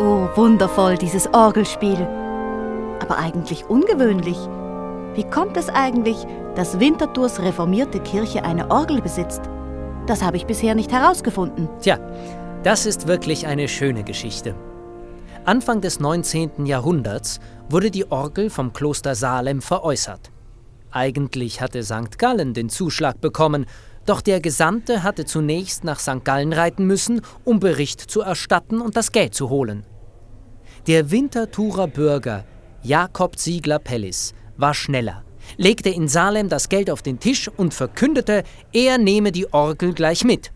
Oh, wundervoll, dieses Orgelspiel. Aber eigentlich ungewöhnlich. Wie kommt es eigentlich, dass Winterthurs reformierte Kirche eine Orgel besitzt? Das habe ich bisher nicht herausgefunden. Tja, das ist wirklich eine schöne Geschichte. Anfang des 19. Jahrhunderts wurde die Orgel vom Kloster Salem veräußert. Eigentlich hatte St. Gallen den Zuschlag bekommen, doch der Gesandte hatte zunächst nach St. Gallen reiten müssen, um Bericht zu erstatten und das Geld zu holen. Der Winterthurer Bürger Jakob Ziegler Pellis war schneller, legte in Salem das Geld auf den Tisch und verkündete, er nehme die Orgel gleich mit.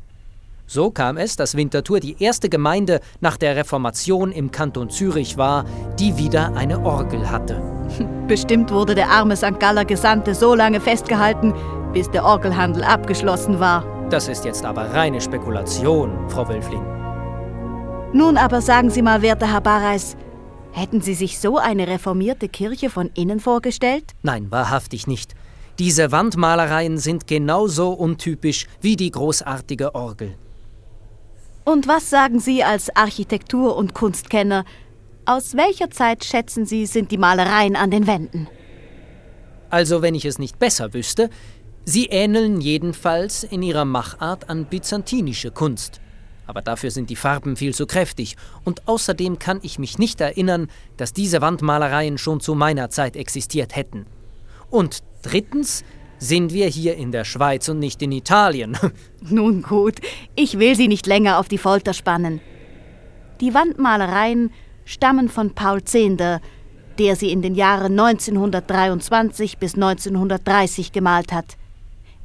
So kam es, dass Winterthur die erste Gemeinde nach der Reformation im Kanton Zürich war, die wieder eine Orgel hatte. Bestimmt wurde der arme St. Galler Gesandte so lange festgehalten, bis der Orgelhandel abgeschlossen war. Das ist jetzt aber reine Spekulation, Frau Wölfling. Nun aber sagen Sie mal, werter Herr Barreis, hätten Sie sich so eine reformierte Kirche von innen vorgestellt? Nein, wahrhaftig nicht. Diese Wandmalereien sind genauso untypisch wie die großartige Orgel. Und was sagen Sie als Architektur- und Kunstkenner? Aus welcher Zeit schätzen Sie, sind die Malereien an den Wänden? Also, wenn ich es nicht besser wüsste, sie ähneln jedenfalls in ihrer Machart an byzantinische Kunst. Aber dafür sind die Farben viel zu kräftig, und außerdem kann ich mich nicht erinnern, dass diese Wandmalereien schon zu meiner Zeit existiert hätten. Und drittens sind wir hier in der Schweiz und nicht in Italien. Nun gut, ich will Sie nicht länger auf die Folter spannen. Die Wandmalereien stammen von Paul Zehnder, der sie in den Jahren 1923 bis 1930 gemalt hat.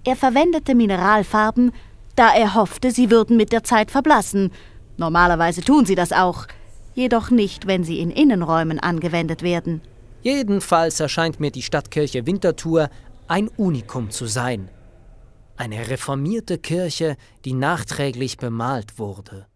Er verwendete Mineralfarben, da er hoffte, sie würden mit der Zeit verblassen. Normalerweise tun sie das auch, jedoch nicht, wenn sie in Innenräumen angewendet werden. Jedenfalls erscheint mir die Stadtkirche Winterthur ein Unikum zu sein. Eine reformierte Kirche, die nachträglich bemalt wurde.